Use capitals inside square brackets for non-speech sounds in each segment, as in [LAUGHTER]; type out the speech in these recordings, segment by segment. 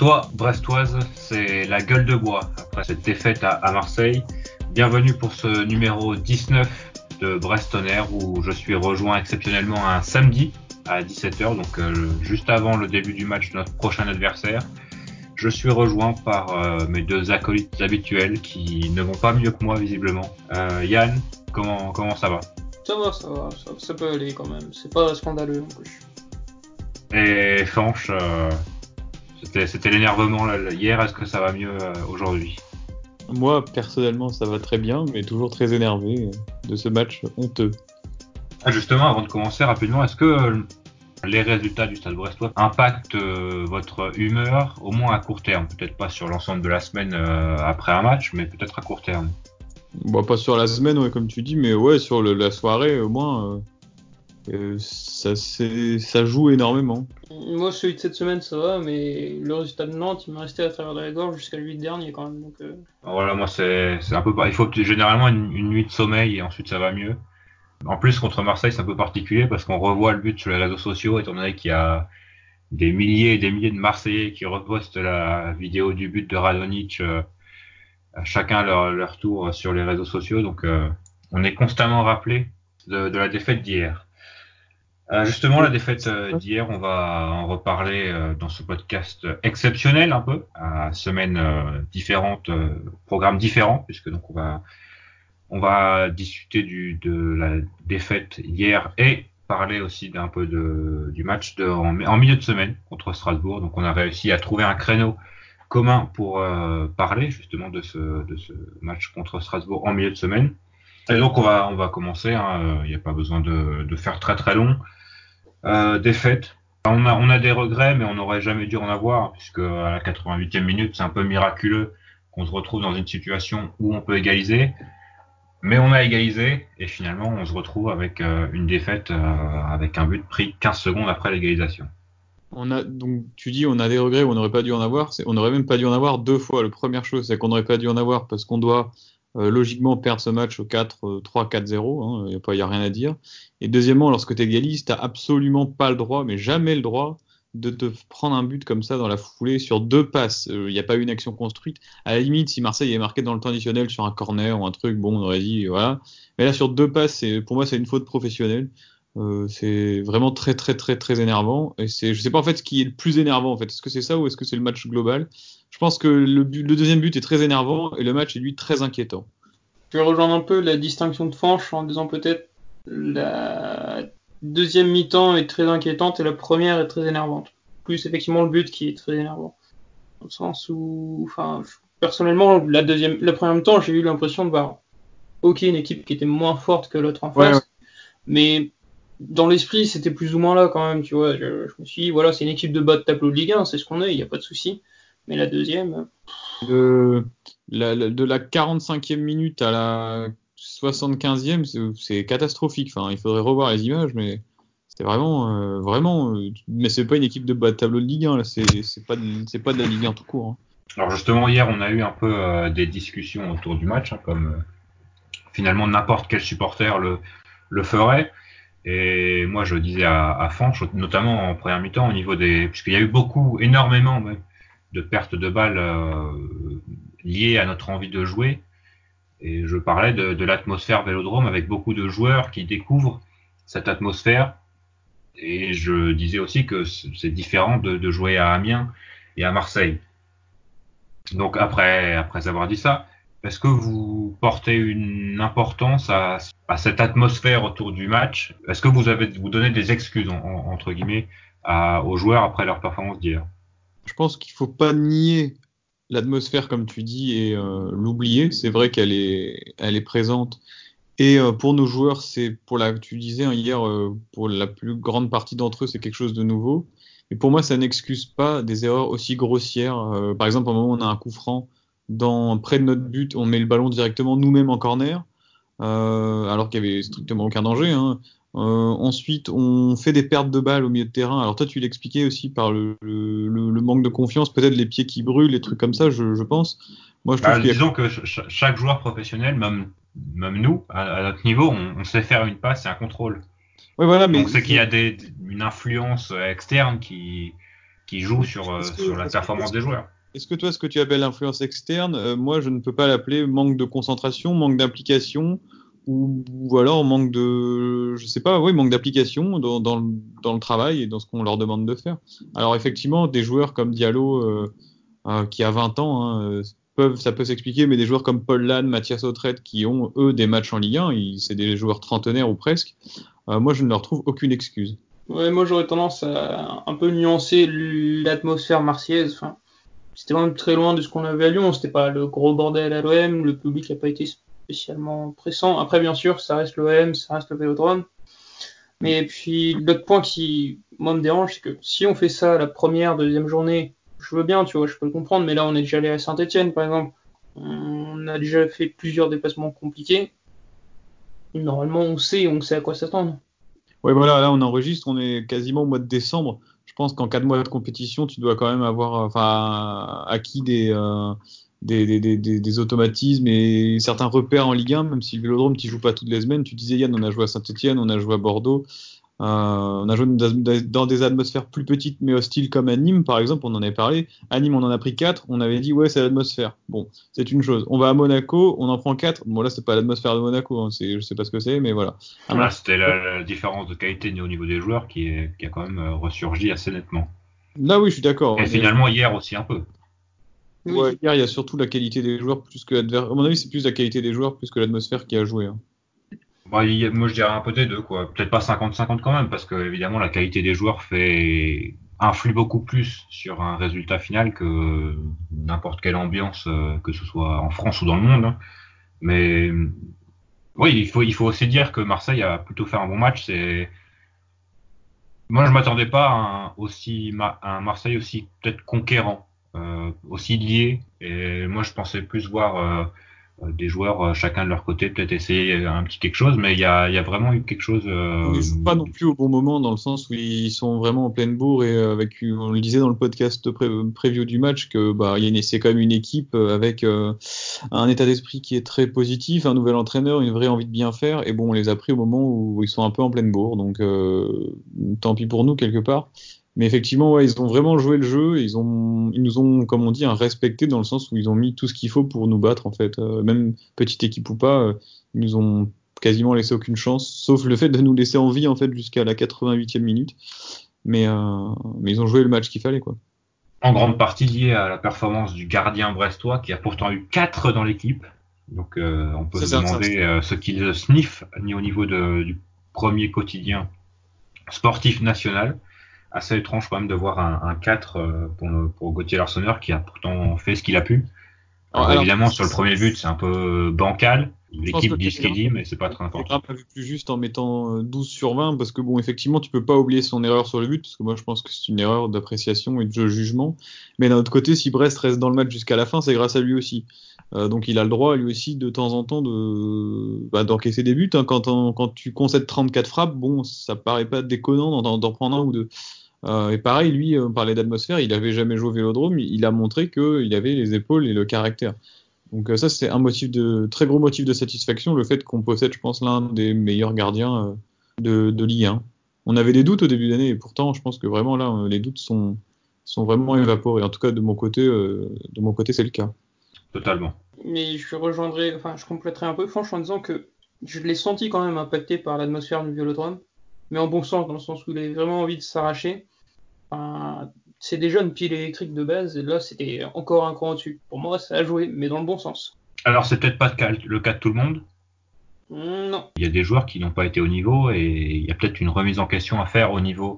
Brestois, Brestoise, c'est la gueule de bois après cette défaite à, Marseille. Bienvenue pour ce numéro 19 de Brestonner où je suis rejoint exceptionnellement un samedi à 17h, donc euh, juste avant le début du match de notre prochain adversaire. Je suis rejoint par euh, mes deux acolytes habituels qui ne vont pas mieux que moi visiblement. Euh, Yann, comment, comment ça va? Ça va, ça va, ça, peut aller quand même. C'est pas scandaleux non plus. Et Fanche, c'était l'énervement hier. Est-ce que ça va mieux euh, aujourd'hui? Moi, personnellement, ça va très bien, mais toujours très énervé euh, de ce match honteux. Ah, justement, avant de commencer rapidement, est-ce que euh, les résultats du Stade Brestois impactent votre humeur, au moins à court terme? Peut-être pas sur l'ensemble de la semaine après un match, mais peut-être à court terme. Bon, pas sur la semaine, comme tu dis, mais ouais, sur la soirée, au moins, euh, ça, ça joue énormément. Moi, celui de cette semaine, ça va, mais le résultat de Nantes, il m'est resté à travers de la gorge jusqu'à le 8 dernier quand même. Donc, euh. Voilà, moi, c'est un peu. Il faut généralement une, nuit de sommeil et ensuite ça va mieux. En plus, contre Marseille, c'est un peu particulier parce qu'on revoit le but sur les réseaux sociaux, étant donné qu'il y a des milliers et des milliers de Marseillais qui repostent la vidéo du but de Radonic, euh, à chacun leur, leur tour sur les réseaux sociaux. Donc, on est constamment rappelé de, de la défaite d'hier. Euh, justement, la défaite euh, d'hier, on va en reparler euh, dans ce podcast exceptionnel un peu, à semaines différentes, programmes différents, puisque donc on va on va discuter du, de la défaite hier et parler aussi d'un peu de, du match de, en, milieu de semaine contre Strasbourg. Donc on a réussi à trouver un créneau commun pour parler justement de ce, de ce match contre Strasbourg en milieu de semaine. Et donc on va on va commencer. Hein, il n'y a pas besoin de, de faire très très long. Euh, défaite. On a, des regrets, mais on n'aurait jamais dû en avoir, puisque à la 88e minute, c'est un peu miraculeux qu'on se retrouve dans une situation où on peut égaliser. Mais on a égalisé, et finalement, on se retrouve avec euh, une défaite, euh, avec un but pris 15 secondes après l'égalisation. On a, donc, tu dis, on a des regrets, on n'aurait pas dû en avoir. On n'aurait même pas dû en avoir deux fois. La première chose, c'est qu'on n'aurait pas dû en avoir parce qu'on doit euh, logiquement perdre ce match au 4, 3, 4-0, il n'y a, rien à dire. Et deuxièmement, lorsque tu égalises, tu absolument pas le droit, mais jamais le droit, de te prendre un but comme ça dans la foulée sur deux passes. Il euh, n'y a pas eu une action construite. À la limite, si Marseille est marqué dans le temps additionnel sur un corner ou un truc, bon, on aurait dit, voilà. Mais là, sur deux passes, pour moi, c'est une faute professionnelle. Euh, c'est vraiment très très très très énervant et c'est je sais pas en fait ce qui est le plus énervant en fait est-ce que c'est ça ou est-ce que c'est le match global? Je pense que le, le, deuxième but est très énervant et le match est lui très inquiétant. Je vais rejoindre un peu la distinction de Fanche en disant peut-être la deuxième mi-temps est très inquiétante et la première est très énervante. Plus effectivement le but qui est très énervant. Dans le sens où enfin personnellement la deuxième la première mi-temps j'ai eu l'impression de voir ok une équipe qui était moins forte que l'autre en face. mais dans l'esprit, c'était plus ou moins là quand même, tu vois. Je, me suis dit, voilà, c'est une équipe de bas de tableau de Ligue 1, c'est ce qu'on est, il n'y a pas de souci. Mais la deuxième. De la, de la 45e minute à la 75e, c'est catastrophique. Enfin, il faudrait revoir les images, mais c'était vraiment, euh, vraiment. Euh, mais c'est pas une équipe de bas de tableau de Ligue 1, c'est pas, pas de la Ligue 1 tout court. Hein. Alors justement, hier, on a eu un peu euh, des discussions autour du match, hein, comme finalement n'importe quel supporter le, le ferait. Et moi, je disais à, à Fanch, notamment en première mi-temps, au niveau des, puisqu'il y a eu beaucoup, énormément de pertes de balles euh, liées à notre envie de jouer. Et je parlais de, l'atmosphère Vélodrome avec beaucoup de joueurs qui découvrent cette atmosphère. Et je disais aussi que c'est différent de, jouer à Amiens et à Marseille. Donc après, après avoir dit ça, est-ce que vous portez une importance à, cette atmosphère autour du match? Est-ce que vous avez vous donnez des excuses entre guillemets aux joueurs après leur performance d'hier? Je pense qu'il faut pas nier l'atmosphère comme tu dis et euh, l'oublier. C'est vrai qu'elle est elle est présente et euh, pour nos joueurs c'est pour la tu disais hein, hier euh, pour la plus grande partie d'entre eux c'est quelque chose de nouveau. Mais pour moi ça n'excuse pas des erreurs aussi grossières. Par exemple au moment on a un coup franc près de notre but, on met le ballon directement nous-mêmes en corner, alors qu'il y avait strictement aucun danger. Hein. Euh, ensuite, on fait des pertes de balles au milieu de terrain. Alors toi, tu l'expliquais aussi par le, le, le, manque de confiance, peut-être les pieds qui brûlent, les trucs comme ça, je, je pense. Moi, je trouve bah, disons que chaque joueur professionnel, même, même nous, à, notre niveau, on, on, sait faire une passe et un contrôle. Ouais, voilà, mais Donc c'est qu'il y a des, une influence externe qui, qui joue sur, euh, sur la performance des joueurs. Est-ce que toi, ce que tu appelles l'influence externe, euh, moi, je ne peux pas l'appeler manque de concentration, manque d'implication, ou, alors manque de, je sais pas, oui, manque d'application dans, le travail et dans ce qu'on leur demande de faire. Alors effectivement, des joueurs comme Diallo, euh, euh, qui a 20 ans, hein, peuvent, ça peut s'expliquer, mais des joueurs comme Paul Lann, Mathias Autrette, qui ont eux des matchs en Ligue 1, c'est des joueurs trentenaires ou presque. moi, je ne leur trouve aucune excuse. Moi j'aurais tendance à un peu nuancer l'atmosphère marseillaise. C'était même très loin de ce qu'on avait à Lyon. C'était pas le gros bordel à l'OM. Le public n'a pas été spécialement pressant. Après, bien sûr, ça reste l'OM, ça reste le Vélodrome. Mais puis, l'autre point qui, moi, me dérange, c'est que si on fait ça la première, deuxième journée, je veux bien, tu vois, je peux le comprendre, mais là, on est déjà allé à Saint-Etienne, par exemple. On a déjà fait plusieurs déplacements compliqués. Normalement, on sait, on sait à quoi s'attendre. Ouais, voilà, là on enregistre, on est quasiment au mois de décembre. Je pense qu'en quatre mois de compétition, tu dois quand même avoir enfin, acquis des, euh, des, des, des, des, automatismes et certains repères en Ligue 1, même si le Vélodrome, tu joues pas toutes les semaines. Tu disais, Yann, on a joué à Saint-Etienne, on a joué à Bordeaux. Euh, on a joué dans des atmosphères plus petites mais hostiles comme à Nîmes, par exemple, on en avait parlé. À Nîmes, on en a pris 4, on avait dit, ouais, c'est l'atmosphère. Bon, c'est une chose. On va à Monaco, on en prend 4. Bon, là, c'est pas l'atmosphère de Monaco, hein. je sais pas ce que c'est, mais voilà. Voilà, c'était la, la, différence de qualité au niveau des joueurs qui, est, qui a quand même euh, ressurgi assez nettement. Là, oui, je suis d'accord. Et finalement, hier aussi un peu. Ouais, hier, il y a surtout la qualité des joueurs plus que l'adversaire. À mon avis, c'est plus la qualité des joueurs plus que l'atmosphère qui a joué. Hein. Bah, moi, je dirais un peu des deux, quoi. Peut-être pas 50-50 quand même, parce que évidemment, la qualité des joueurs fait influe beaucoup plus sur un résultat final que n'importe quelle ambiance, euh, que ce soit en France ou dans le monde. Hein. Mais oui, il faut, il faut aussi dire que Marseille a plutôt fait un bon match. C'est moi, je m'attendais pas à un, aussi, à un Marseille aussi peut-être conquérant, aussi lié. Et moi, je pensais plus voir euh, euh, des joueurs euh, chacun de leur côté peut-être essayer un petit quelque chose, mais il y a, y a, vraiment eu quelque chose. Euh... Ils jouent pas non plus au bon moment dans le sens où ils sont vraiment en pleine bourre et avec, on le disait dans le podcast pré du match que bah c'est quand même une équipe avec euh, un état d'esprit qui est très positif, un nouvel entraîneur, une vraie envie de bien faire et bon on les a pris au moment où ils sont un peu en pleine bourre donc euh, tant pis pour nous quelque part. Mais effectivement, ouais, ils ont vraiment joué le jeu. Ils, ont, ils nous ont, comme on dit, un respecté dans le sens où ils ont mis tout ce qu'il faut pour nous battre, en fait. Euh, même petite équipe ou pas, euh, ils nous ont quasiment laissé aucune chance, sauf le fait de nous laisser en vie, en fait, jusqu'à la 88e minute. Mais, euh, mais ils ont joué le match qu'il fallait, quoi. En grande partie lié à la performance du gardien brestois, qui a pourtant eu 4 dans l'équipe. Donc, euh, on peut se demander euh, ce qu'il sniffe ni au niveau de, du premier quotidien sportif national assez étrange quand même de voir un, un 4 euh, pour, pour Gauthier Larsonneur qui a pourtant fait ce qu'il a pu. Alors, alors, évidemment, sur le premier but, c'est un peu bancal. L'équipe dit ce qu'il dit, mais c'est pas très important. C'est plus juste en mettant 12 euh, sur 20, parce que bon, effectivement, tu peux pas oublier son erreur sur le but, parce que moi, je pense que c'est une erreur d'appréciation et de jugement. Mais d'un autre côté, si Brest reste dans le match jusqu'à la fin, c'est grâce à lui aussi. Euh, donc, il a le droit, lui aussi, de temps en temps, de bah, d'encaisser des buts. Hein. Quand, quand tu concèdes 34 frappes, bon, ça paraît pas déconnant d'en prendre un ou deux. Euh, et pareil, lui, on parlait d'atmosphère, il avait jamais joué au Vélodrome, il a montré qu'il avait les épaules et le caractère. Donc euh, ça, c'est un motif de très gros motif de satisfaction, le fait qu'on possède, je pense, l'un des meilleurs gardiens euh, de, de Ligue 1. On avait des doutes au début d'année, et pourtant, je pense que vraiment là, les doutes sont sont vraiment évaporés. En tout cas, de mon côté, de mon côté, c'est le cas. Totalement. Mais je rejoindrai, enfin, je compléterai un peu, franchement, en disant que je l'ai senti quand même impacté par l'atmosphère du Vélodrome mais en bon sens, dans le sens où il avait vraiment envie de s'arracher. Enfin, c'est des jeunes piles électriques de base, et là c'était encore un cran au-dessus. Pour moi, ça a joué, mais dans le bon sens. Alors c'est peut-être pas le cas de tout le monde. Non. Il y a des joueurs qui n'ont pas été au niveau et il y a peut-être une remise en question à faire au niveau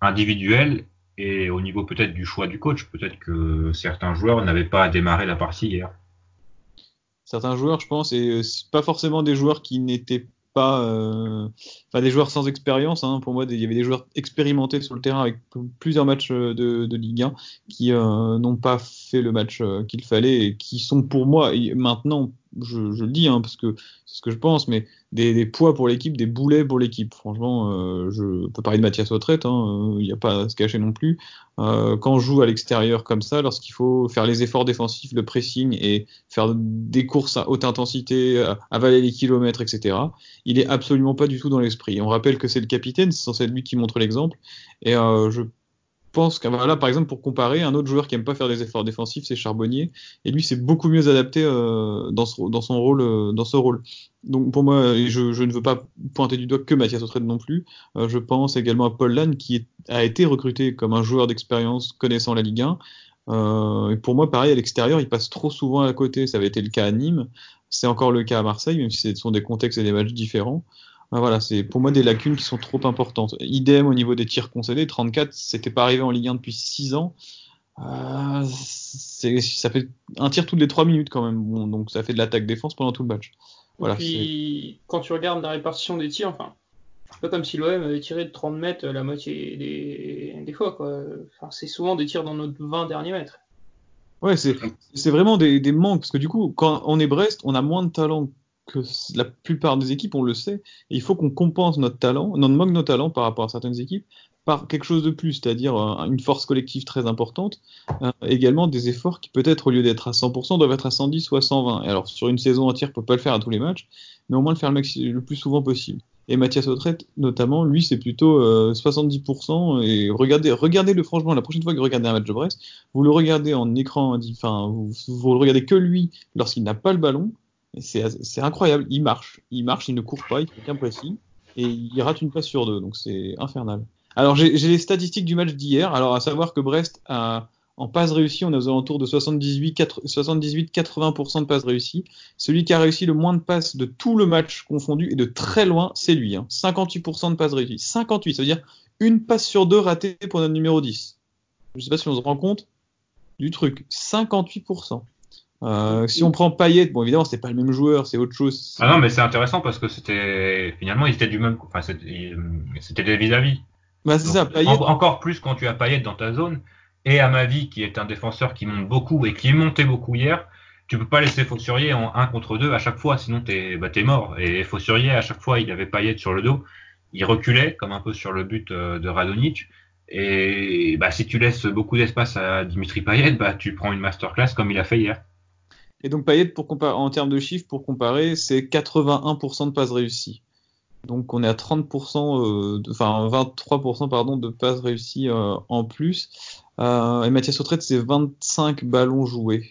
individuel et au niveau peut-être du choix du coach. Peut-être que certains joueurs n'avaient pas à démarrer la partie hier. Certains joueurs, je pense, et pas forcément des joueurs qui n'étaient pas euh, des joueurs sans expérience. Hein. Pour moi, il y avait des joueurs expérimentés sur le terrain avec plusieurs matchs euh, de, Ligue 1 qui euh, n'ont pas fait le match euh, qu'il fallait et qui sont pour moi maintenant je, je, le dis hein, parce que c'est ce que je pense, mais des, des poids pour l'équipe, des boulets pour l'équipe. Franchement, euh, je peux parler de Mathias Autrette, hein, il n'y a pas à se cacher non plus. Euh, quand on joue à l'extérieur comme ça, lorsqu'il faut faire les efforts défensifs, le pressing et faire des courses à haute intensité, avaler les kilomètres, etc., il est absolument pas du tout dans l'esprit. On rappelle que c'est le capitaine, c'est censé être lui qui montre l'exemple, et euh, je pense que là, par exemple, pour comparer, un autre joueur qui aime pas faire des efforts défensifs, c'est Charbonnier, et lui, c'est beaucoup mieux adapté euh, dans, ce, son rôle, euh, dans ce rôle. Donc pour moi, je, je, ne veux pas pointer du doigt que Mathias Autrette non plus, euh, je pense également à Paul Lannes qui a été recruté comme un joueur d'expérience connaissant la Ligue 1. Euh, et pour moi, pareil, à l'extérieur, il passe trop souvent à côté. Ça avait été le cas à Nîmes, c'est encore le cas à Marseille, même si ce sont des contextes et des matchs différents. Voilà, c'est pour moi des lacunes qui sont trop importantes. Idem au niveau des tirs concédés, 34, c'était pas arrivé en Ligue 1 depuis 6 ans. Euh, ça fait un tir toutes les 3 minutes quand même. Bon, donc ça fait de l'attaque-défense pendant tout le match. Voilà, Et puis, quand tu regardes la répartition des tirs, enfin, c'est pas comme si l'OM avait tiré de 30 mètres la moitié des, des fois. Quoi. Enfin, c'est souvent des tirs dans nos 20 derniers mètres. Ouais, c'est vraiment des, des manques. Parce que du coup, quand on est Brest, on a moins de talent que la plupart des équipes, on le sait, il faut qu'on compense notre talent, non manque nos talents par rapport à certaines équipes, par quelque chose de plus, c'est-à-dire euh, une force collective très importante, euh, également des efforts qui peut-être au lieu d'être à 100% doivent être à 110 ou à 120. Et alors sur une saison entière, on peut pas le faire à tous les matchs, mais au moins le faire le, plus souvent possible. Et Mathias Autrette, notamment, lui, c'est plutôt 70%. Euh, et regardez, regardez-le franchement, la prochaine fois que vous regardez un match de Brest, vous le regardez en écran, enfin, vous, vous le regardez que lui lorsqu'il n'a pas le ballon, c'est incroyable. Il marche, il marche, il ne court pas, il fait qu'un pressing et il rate une passe sur deux, donc c'est infernal. Alors j'ai les statistiques du match d'hier. Alors à savoir que Brest a en passe réussie, on est aux alentours de 78-80% de passes réussies. Celui qui a réussi le moins de passes de tout le match confondu et de très loin, c'est lui. Hein. 58% de passes réussies. 58, ça veut dire une passe sur deux ratée pour notre numéro 10. Je sais pas si on se rend compte du truc. 58%. Euh, si on prend Payet, bon évidemment c'est pas le même joueur, c'est autre chose. Ah non mais c'est intéressant parce que c'était finalement ils étaient du même, enfin c'était des vis-à-vis. Bah c'est ça. Payet... encore plus quand tu as Payet dans ta zone et Amavi qui est un défenseur qui monte beaucoup et qui est monté beaucoup hier, tu peux pas laisser Fossurier en 1 contre 2 à chaque fois sinon t'es bah t'es mort. Et Fossurier à chaque fois il avait Payet sur le dos, il reculait comme un peu sur le but euh, de Radonic. Et bah, si tu laisses beaucoup d'espace à Dimitri Payet, bah, tu prends une masterclass comme il a fait hier. Et donc Payet, en termes de chiffres, pour comparer, c'est 81% de passes réussies. Donc on est à 30%, euh, enfin 23% pardon de passes réussies euh, en plus. Euh, et Mathias Autrette, c'est 25 ballons joués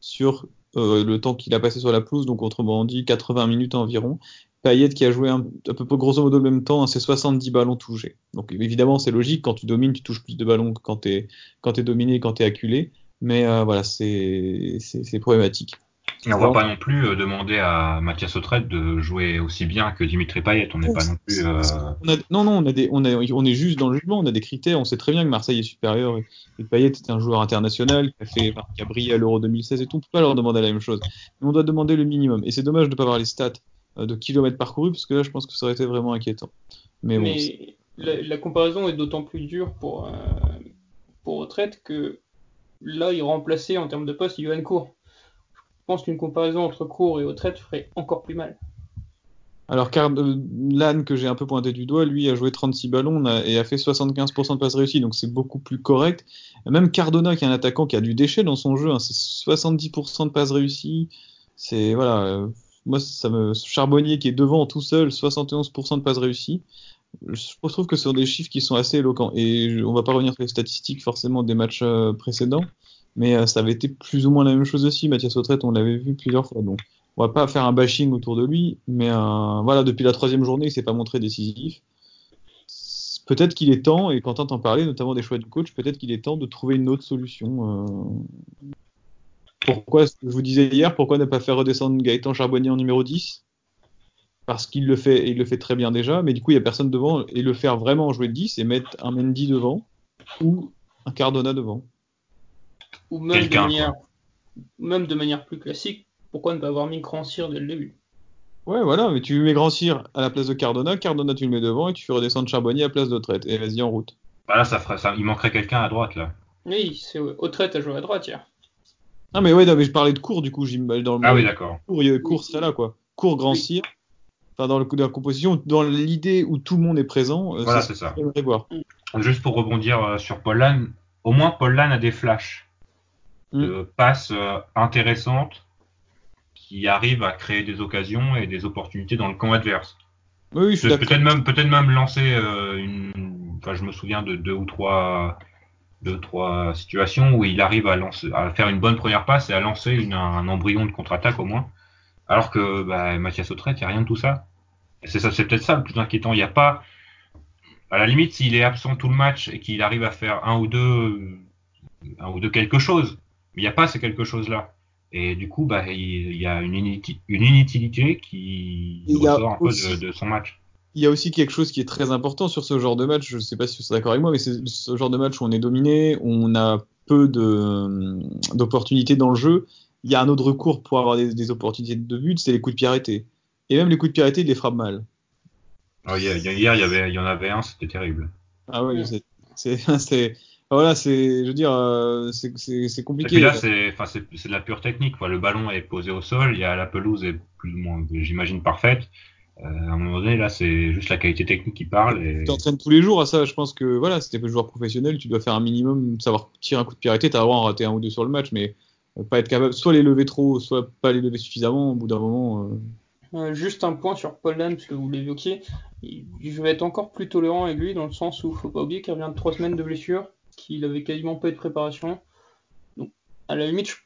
sur le temps qu'il a passé sur la pelouse, donc autrement dit 80 minutes environ. Payet qui a joué un, peu près grosso modo le même temps, hein, c'est 70 ballons touchés. Donc évidemment c'est logique, quand tu domines, tu touches plus de ballons que quand tu es, es dominé, quand tu es acculé. Mais euh, voilà, c'est problématique. Et on va pas non plus euh, demander à Mathias Autrette de jouer aussi bien que Dimitri Payet. On n'est pas non plus. Euh... non, non, on, a des, on, a, on est juste dans le jugement. On a des critères. On sait très bien que Marseille est supérieur et, Payet est un joueur international qui a, fait, qui a brillé à l'Euro 2016 et tout. On peut pas leur demander la même chose. Mais on doit demander le minimum. Et c'est dommage de ne pas avoir les stats euh, de kilomètres parcourus parce que là, je pense que ça aurait été vraiment inquiétant. Mais, Mais la, la, comparaison est d'autant plus dure pour, euh, pour Autrette que là, il remplaçait en termes de poste Yohan Cour. Je pense qu'une comparaison entre Cour et Autrette ferait encore plus mal. Alors, Lannes, que j'ai un peu pointé du doigt, lui a joué 36 ballons et a fait 75% de passes réussies, donc c'est beaucoup plus correct. Même Cardona, qui est un attaquant qui a du déchet dans son jeu, hein, c'est 70% de passes réussies. C'est voilà, euh, moi ça me Charbonnier qui est devant tout seul, 71% de passes réussies je trouve que ce sont des chiffres qui sont assez éloquents. Et on va pas revenir sur les statistiques forcément des matchs euh, précédents, mais euh, ça avait été plus ou moins la même chose aussi. Mathias Autrette, on l'avait vu plusieurs fois. Donc, on va pas faire un bashing autour de lui, mais euh, voilà, depuis la troisième journée, il s'est pas montré décisif. Peut-être qu'il est temps, et quand on entend parler, notamment des choix du coach, peut-être qu'il est temps de trouver une autre solution. Pourquoi, je vous disais hier, pourquoi ne pas faire redescendre Gaëtan Charbonnier en numéro 10 parce qu'il le fait, il le fait très bien déjà, mais du coup, il n'y a personne devant, et le faire vraiment jouer 10 et mettre un Mendy devant, ou un Cardona devant. Ou même de, manière, même de manière plus classique, pourquoi ne pas avoir mis Grand Cyr dès le début? Ouais, voilà, mais tu mets Grand Cyr à la place de Cardona, Cardona tu le mets devant, et tu fais redescendre Charbonnier à la place d'Autrette, et vas-y en route. Bah là, ça ferait ça, il manquerait quelqu'un à droite, là. Oui, c'est Autrette à jouer à droite hier. Ah, mais ouais, non, mais je parlais de cours, du coup, j'imagine dans le Ah oui, d'accord. Cours, cours serait là, quoi. Cours, Grand Cyr dans, le, de la composition, dans l'idée où tout le monde est présent. Euh, voilà, c'est ça. Voir. Juste pour rebondir euh, sur Paul Lann, au moins Paul Lann a des flashs de mm. passes euh, intéressantes qui arrivent à créer des occasions et des opportunités dans le camp adverse. Oui, je peut-être même peut-être même lancer une. Enfin, je me souviens de deux ou trois deux, trois situations où il arrive à, lancer, à faire une bonne première passe et à lancer une, un embryon de contre-attaque au moins. Alors que bah, Mathias Autrette, il n'y a rien de tout ça. C'est ça, c'est peut-être ça le plus inquiétant. Il n'y a pas, à la limite, s'il est absent tout le match et qu'il arrive à faire un ou deux, un ou deux quelque chose, il n'y a pas ces quelque chose-là. Et du coup, bah, il, y a une, une inutilité qui ressort un peu de, de, son match. Il y a aussi quelque chose qui est très important sur ce genre de match. Je ne sais pas si vous êtes d'accord avec moi, mais c'est ce genre de match où on est dominé, où on a peu d'opportunités dans le jeu. Il y a un autre recours pour avoir des, des opportunités de but, c'est les coups de pied arrêtés. Et même les coups de pied arrêtés, il les frappe mal. Oh, hier, il y, avait, il y en avait un, c'était terrible. Ah ouais, c'est, [LAUGHS] voilà, c'est, je veux dire, euh, c'est compliqué. Et puis là, c'est, enfin, c'est de la pure technique. Quoi. Le ballon est posé au sol, il y a la pelouse est plus ou moins, j'imagine, parfaite. Euh, à un moment donné, là, c'est juste la qualité technique qui parle. Et... Tu t'entraînes tous les jours à ça. Je pense que voilà, si t'es joueur professionnel, tu dois faire un minimum, savoir tirer un coup de pied arrêté. T'as le droit d'en rater un ou deux sur le match, mais pas être capable, soit les lever trop, soit pas les lever suffisamment. Au bout d'un moment. Euh... juste un point sur Paul Lane, parce que vous l'évoquiez. Je vais être encore plus tolérant avec lui dans le sens où faut pas oublier qu'il revient de trois semaines de blessure qu'il avait quasiment pas eu de préparation. Donc, à la limite,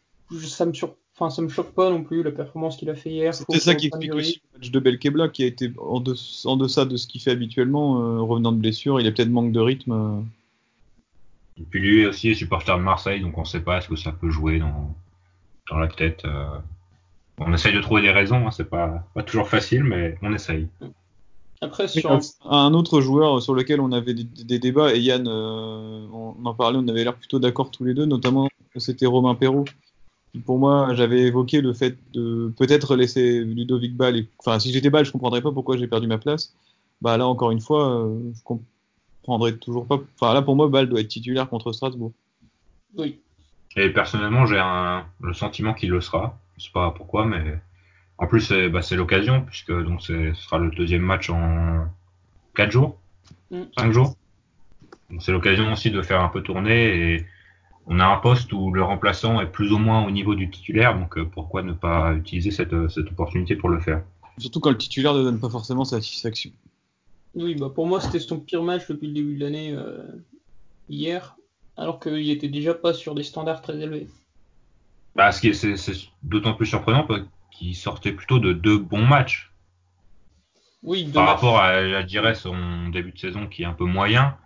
ça me sur... enfin, ça me choque pas non plus la performance qu'il a fait hier. C'est ça qui explique aussi le match de Belkebla qui a été en, en deçà de ce qu'il fait habituellement, euh, revenant de blessure. Il a peut-être manque de rythme. Et puis lui aussi est supporter de Marseille, donc on sait pas ce que ça peut jouer dans, dans la tête. Euh. On essaye de trouver des raisons, hein, c'est pas, pas toujours facile, mais on essaye. Après, sur un... autre joueur sur lequel on avait des, débats, et Yann, euh, on en parlait, on avait l'air plutôt d'accord tous les deux, notamment c'était Romain Perrault. Pour moi, j'avais évoqué le fait de peut-être laisser Ludovic Ball. Enfin, si j'étais Ball, je comprendrais pas pourquoi j'ai perdu ma place. Bah là, encore une fois, euh, je comprendrais toujours pas. Enfin, là, pour moi, Ball doit être titulaire contre Strasbourg. Oui. Et personnellement, j'ai le sentiment qu'il le sera. Je sais pas pourquoi, mais en plus, c'est bah, l'occasion, puisque donc ce sera le deuxième match en 4 jours, 5 mm. jours. C'est l'occasion aussi de faire un peu tourner et on a un poste où le remplaçant est plus ou moins au niveau du titulaire, donc euh, pourquoi ne pas utiliser cette, cette opportunité pour le faire? Surtout quand le titulaire ne donne pas forcément satisfaction. Oui, bah pour moi c'était son pire match depuis le début de l'année euh, hier, alors qu'il était déjà pas sur des standards très élevés. Bah, c'est d'autant plus surprenant qui sortait plutôt de deux bons matchs. Oui, Par rapport à, je dirais, son début de saison qui est un peu moyen,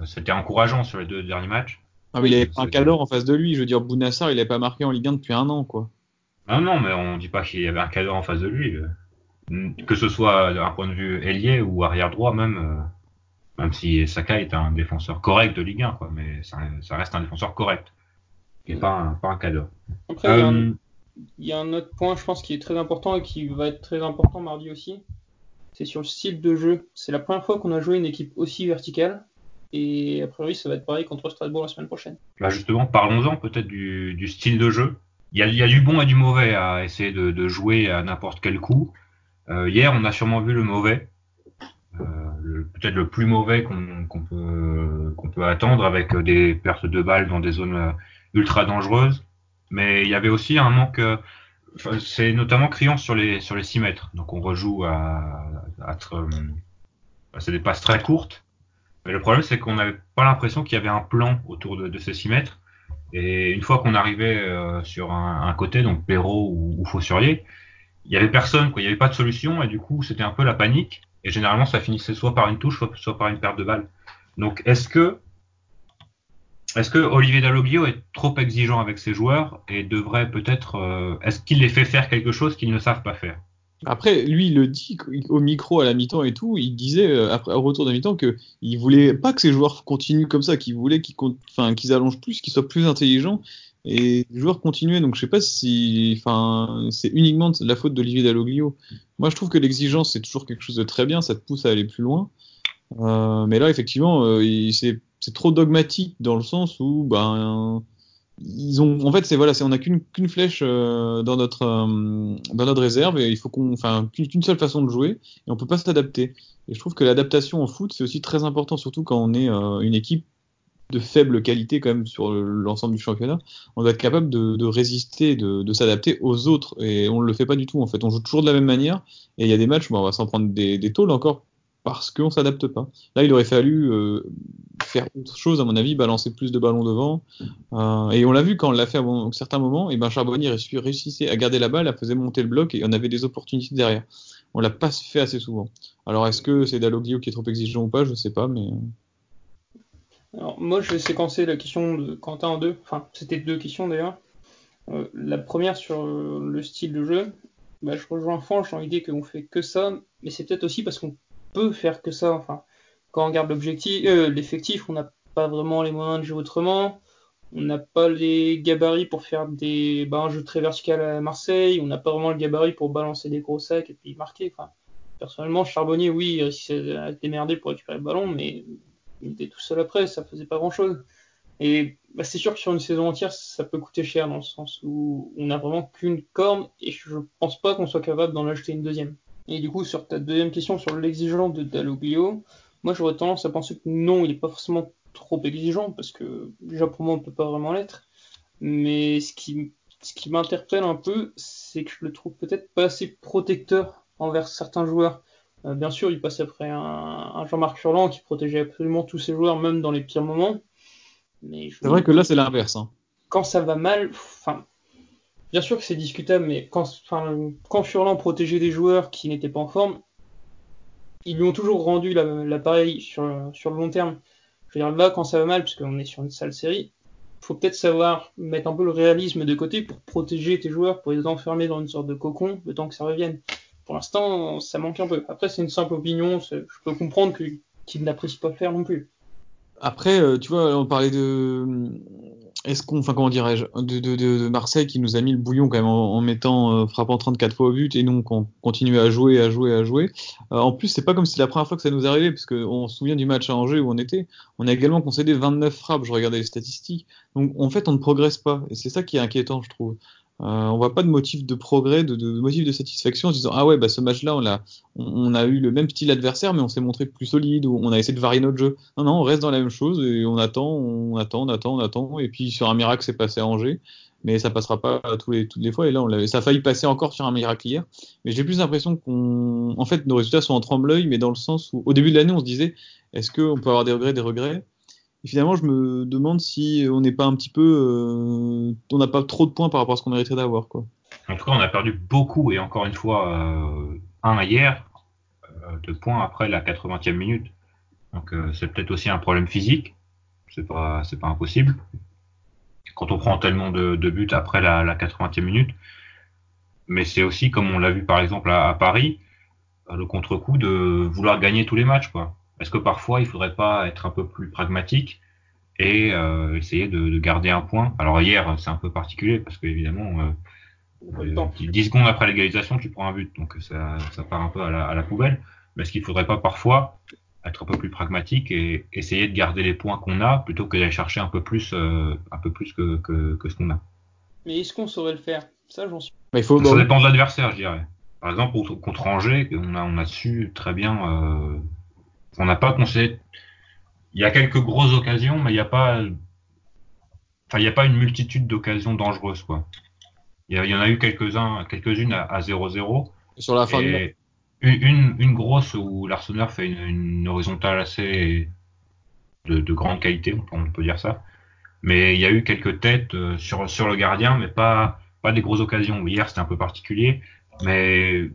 euh, c'était encourageant sur les deux derniers matchs. Ah, mais il avait pas un cadre en face de lui. Je veux dire, Bounassar, il n'avait pas marqué en Ligue 1 depuis un an, quoi. Non, non, mais on dit pas qu'il y avait un cadre en face de lui. Que ce soit d'un point de vue ailier ou arrière droit, même. Euh, même si Saka est un défenseur correct de Ligue 1, quoi, mais ça, reste un défenseur correct. Et pas un, pas un cadre. Après, euh, il y a un autre point, je pense, qui est très important et qui va être très important mardi aussi. C'est sur le style de jeu. C'est la première fois qu'on a joué une équipe aussi verticale. Et a priori, ça va être pareil contre Strasbourg la semaine prochaine. Bah justement, parlons-en peut-être du, style de jeu. Il y, a, du bon et du mauvais à essayer de, jouer à n'importe quel coup. Euh, hier, on a sûrement vu le mauvais. Euh, peut-être le plus mauvais qu'on peut, qu'on peut attendre avec des pertes de balles dans des zones ultra dangereuses mais il y avait aussi un manque. Euh, c'est notamment criant sur les sur les 6 mètres. Donc on rejoue à, à, euh, c'est des passes très courtes. Mais le problème c'est qu'on n'avait pas l'impression qu'il y avait un plan autour de, de, ces 6 mètres. Et une fois qu'on arrivait euh, sur un, un, côté, donc Perrault ou, ou Faussurier, il y avait personne, quoi. Il n'y avait pas de solution et du coup c'était un peu la panique. Et généralement ça finissait soit par une touche, soit, soit par une perte de balle. Donc est-ce que est-ce que Olivier Dalloglio est trop exigeant avec ses joueurs et devrait peut-être, euh, est-ce qu'il les fait faire quelque chose qu'ils ne savent pas faire? Après, lui, il le dit au micro à la mi-temps et tout. Il disait euh, après au retour de la mi-temps que il voulait pas que ses joueurs continuent comme ça, qu'il voulait qu'ils, enfin, qu'ils allongent plus, qu'ils soient plus intelligents. Et les joueurs continuaient. Donc je sais pas si, enfin, c'est uniquement la faute d'Olivier Dalloglio. Moi, je trouve que l'exigence c'est toujours quelque chose de très bien. Ça te pousse à aller plus loin. Euh, mais là, effectivement, euh, c'est trop dogmatique dans le sens où ben ils ont en fait c'est voilà on a qu'une flèche euh, dans notre dans notre réserve et il faut qu'on enfin qu'une seule façon de jouer et on peut pas s'adapter et je trouve que l'adaptation en foot c'est aussi très important surtout quand on est une équipe de faible qualité quand même sur l'ensemble du championnat on doit être capable de, résister de, s'adapter aux autres et on le fait pas du tout en fait on joue toujours de la même manière et il y a des matchs où on va s'en prendre des, des tôles encore parce qu'on s'adapte pas là il aurait fallu faire autre chose, à mon avis, balancer plus de ballons devant. Euh, et on l'a vu quand on l'a fait à un certain moment, et ben Charbonnier réussissait à garder la balle, elle faisait monter le bloc et on avait des opportunités derrière. On l'a pas fait assez souvent. Alors est-ce que c'est Dalloglio qui est trop exigeant ou pas? Je sais pas, mais. Alors, moi, je vais séquencer la question de Quentin en deux. Enfin, c'était deux questions d'ailleurs. Euh, la première sur le style de jeu. Bah, je rejoins Fanch dans l'idée qu'on fait que ça, mais c'est peut-être aussi parce qu'on peut faire que ça. Enfin, quand on regarde l'objectif, euh, l'effectif, on n'a pas vraiment les moyens de jouer autrement. On n'a pas les gabarits pour faire des, bah, un jeu très vertical à Marseille. On n'a pas vraiment le gabarit pour balancer des gros sacs et puis marquer. Enfin, personnellement, Charbonnier, oui, il réussissait à démerder pour récupérer le ballon, mais il était tout seul après, ça faisait pas grand-chose. Et bah, c'est sûr que sur une saison entière, ça peut coûter cher dans le sens où on n'a vraiment qu'une corne et je pense pas qu'on soit capable d'en acheter une deuxième. Et du coup, sur ta deuxième question sur l'exigence de Dalloglio, moi, j'aurais tendance à penser que non, il n'est pas forcément trop exigeant, parce que déjà pour moi, on ne peut pas vraiment l'être. Mais ce qui, ce qui m'interpelle un peu, c'est que je le trouve peut-être pas assez protecteur envers certains joueurs. Euh, bien sûr, il passe après un, Jean-Marc Furlan qui protégeait absolument tous ses joueurs, même dans les pires moments. C'est vrai que là, c'est l'inverse. Hein. Quand ça va mal, enfin, bien sûr que c'est discutable, mais quand, quand Furlan protégeait des joueurs qui n'étaient pas en forme, ils lui ont toujours rendu l'appareil sur, sur le long terme. Je veux dire, là, quand ça va mal, puisqu'on est sur une sale série, faut peut-être savoir mettre un peu le réalisme de côté pour protéger tes joueurs, pour les enfermer dans une sorte de cocon, le temps que ça revienne. Pour l'instant, ça manque un peu. Après, c'est une simple opinion, je peux comprendre qu'ils n'apprécient pas faire non plus. Après, euh, tu vois, on parlait de est-ce qu'on, enfin comment dirais-je, de, Marseille qui nous a mis le bouillon quand même en, mettant euh, frappant 34 fois au but et nous on continue à jouer, à jouer, à jouer. Euh, en plus, c'est pas comme si la première fois que ça nous arrivait, parce qu'on se souvient du match à Angers où on était. On a également concédé 29 frappes. Je regardais les statistiques. Donc en fait, on ne progresse pas et c'est ça qui est inquiétant, je trouve. Euh, on voit pas de motif de progrès, de, de, motif de satisfaction en se disant ah ouais bah ce match-là on a on, a eu le même style adversaire mais on s'est montré plus solide ou on a essayé de varier notre jeu. Non non on reste dans la même chose et on attend on attend on attend on attend et puis sur un miracle c'est passé à Angers. Mais ça passera pas tous les toutes les fois et là ça a failli passer encore sur un miracle hier. Mais j'ai plus l'impression qu'on en fait nos résultats sont en trembleuil mais dans le sens où au début de l'année on se disait est-ce qu'on peut avoir des regrets des regrets? Et finalement, je me demande si on n'est pas un petit peu, euh, on n'a pas trop de points par rapport à ce qu'on mériterait d'avoir, quoi. En tout cas, on a perdu beaucoup et encore une fois, euh, un hier, euh, de points après la 80e minute. Donc c'est peut-être aussi un problème physique. C'est pas, c'est pas impossible. Quand on prend tellement de, buts après la, la 80e minute, mais c'est aussi comme on l'a vu par exemple à, à Paris, le contre-coup de vouloir gagner tous les matchs, quoi. Est-ce que parfois il faudrait pas être un peu plus pragmatique et euh, essayer de, de, garder un point Alors hier c'est un peu particulier parce que évidemment euh, 10 secondes après l'égalisation tu prends un but donc ça, ça part un peu à la, à la poubelle. Mais est-ce qu'il faudrait pas parfois être un peu plus pragmatique et essayer de garder les points qu'on a plutôt que d'aller chercher un peu plus, euh, un peu plus que, que, que ce qu'on a. Mais est-ce qu'on saurait le faire? Ça, j'en suis. Mais il faut, ça dépend de l'adversaire, je dirais. Par exemple, contre Angers, on a, on a su très bien euh, on n'a pas. Il y a quelques grosses occasions, mais il n'y a pas. Enfin, il n'y a pas une multitude d'occasions dangereuses, quoi. Il y, en a eu quelques-uns, quelques-unes à 0-0. Sur la fin une, une, une, grosse où l'Arsenal fait une, horizontale assez de, de, grande qualité, on peut dire ça. Mais il y a eu quelques têtes euh, sur, sur le gardien, mais pas, pas des grosses occasions. Hier, c'était un peu particulier. Mais